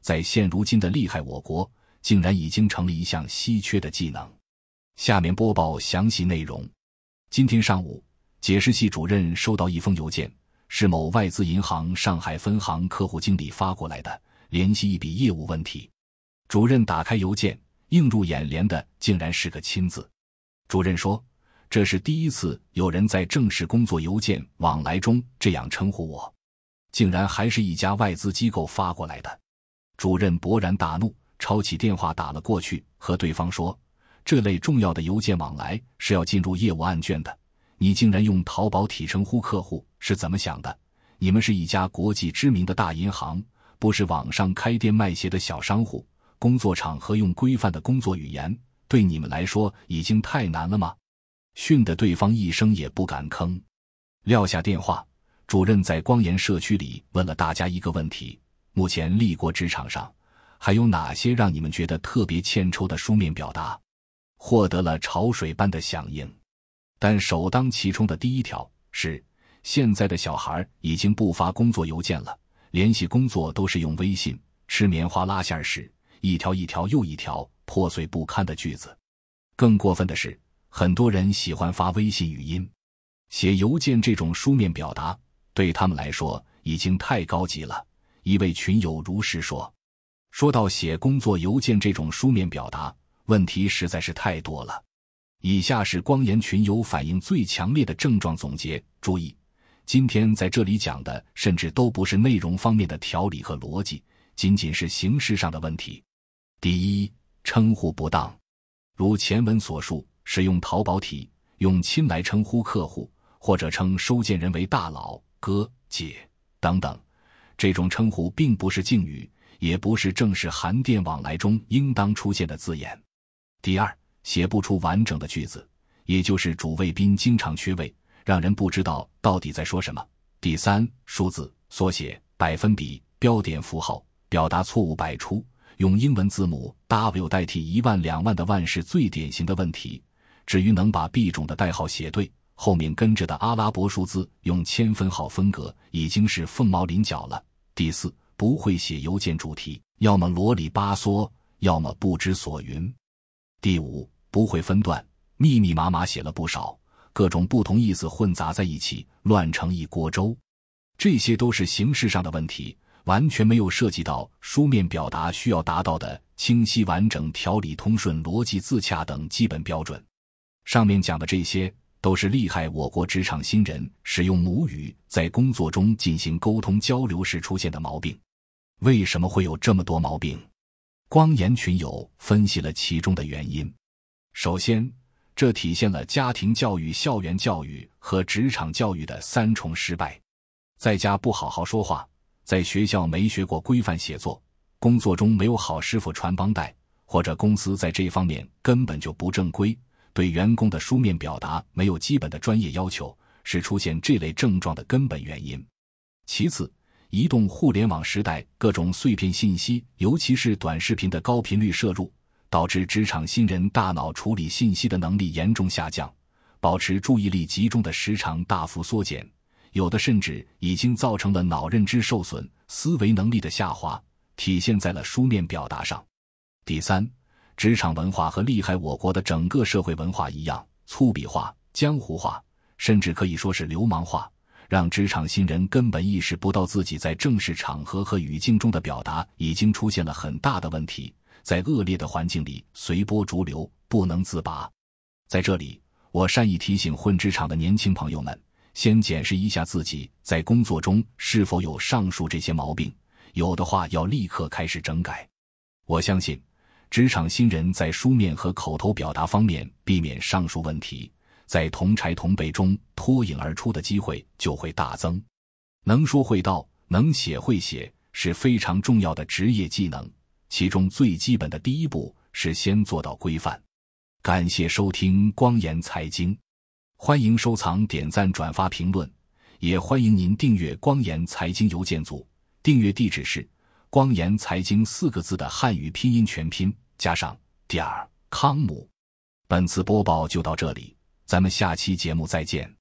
在现如今的厉害我国，竟然已经成了一项稀缺的技能。下面播报详细内容。今天上午，解释系主任收到一封邮件，是某外资银行上海分行客户经理发过来的，联系一笔业务问题。主任打开邮件，映入眼帘的竟然是个“亲”字。主任说：“这是第一次有人在正式工作邮件往来中这样称呼我，竟然还是一家外资机构发过来的。”主任勃然大怒，抄起电话打了过去，和对方说：“这类重要的邮件往来是要进入业务案卷的，你竟然用淘宝体称呼客户，是怎么想的？你们是一家国际知名的大银行，不是网上开店卖鞋的小商户。工作场合用规范的工作语言，对你们来说已经太难了吗？”训得对方一声也不敢吭。撂下电话，主任在光岩社区里问了大家一个问题。目前立国职场上，还有哪些让你们觉得特别欠抽的书面表达？获得了潮水般的响应。但首当其冲的第一条是：现在的小孩已经不发工作邮件了，联系工作都是用微信。吃棉花拉线时，一条一条又一条破碎不堪的句子。更过分的是，很多人喜欢发微信语音。写邮件这种书面表达，对他们来说已经太高级了。一位群友如实说：“说到写工作邮件这种书面表达，问题实在是太多了。以下是光言群友反应最强烈的症状总结。注意，今天在这里讲的甚至都不是内容方面的条理和逻辑，仅仅是形式上的问题。第一，称呼不当，如前文所述，使用淘宝体，用亲来称呼客户，或者称收件人为大佬、哥、姐等等。”这种称呼并不是敬语，也不是正式函电往来中应当出现的字眼。第二，写不出完整的句子，也就是主谓宾经常缺位，让人不知道到底在说什么。第三，数字、缩写、百分比、标点符号表达错误百出，用英文字母 W 代替一万两万的万是最典型的问题。至于能把 B 种的代号写对。后面跟着的阿拉伯数字用千分号分隔，已经是凤毛麟角了。第四，不会写邮件主题，要么啰里吧嗦，要么不知所云。第五，不会分段，密密麻麻写了不少，各种不同意思混杂在一起，乱成一锅粥。这些都是形式上的问题，完全没有涉及到书面表达需要达到的清晰完整、条理通顺、逻辑自洽等基本标准。上面讲的这些。都是厉害我国职场新人使用母语在工作中进行沟通交流时出现的毛病。为什么会有这么多毛病？光言群友分析了其中的原因。首先，这体现了家庭教育、校园教育和职场教育的三重失败：在家不好好说话，在学校没学过规范写作，工作中没有好师傅传帮带，或者公司在这方面根本就不正规。对员工的书面表达没有基本的专业要求，是出现这类症状的根本原因。其次，移动互联网时代，各种碎片信息，尤其是短视频的高频率摄入，导致职场新人大脑处理信息的能力严重下降，保持注意力集中的时长大幅缩减，有的甚至已经造成了脑认知受损、思维能力的下滑，体现在了书面表达上。第三。职场文化和厉害我国的整个社会文化一样粗鄙化、江湖化，甚至可以说是流氓化，让职场新人根本意识不到自己在正式场合和语境中的表达已经出现了很大的问题，在恶劣的环境里随波逐流，不能自拔。在这里，我善意提醒混职场的年轻朋友们，先检视一下自己在工作中是否有上述这些毛病，有的话要立刻开始整改。我相信，职场新人在书面和口头表达方面避免上述问题。在同柴同辈中脱颖而出的机会就会大增。能说会道，能写会写是非常重要的职业技能。其中最基本的第一步是先做到规范。感谢收听光言财经，欢迎收藏、点赞、转发、评论，也欢迎您订阅光言财经邮件组。订阅地址是“光言财经”四个字的汉语拼音全拼加上点儿康姆。本次播报就到这里。咱们下期节目再见。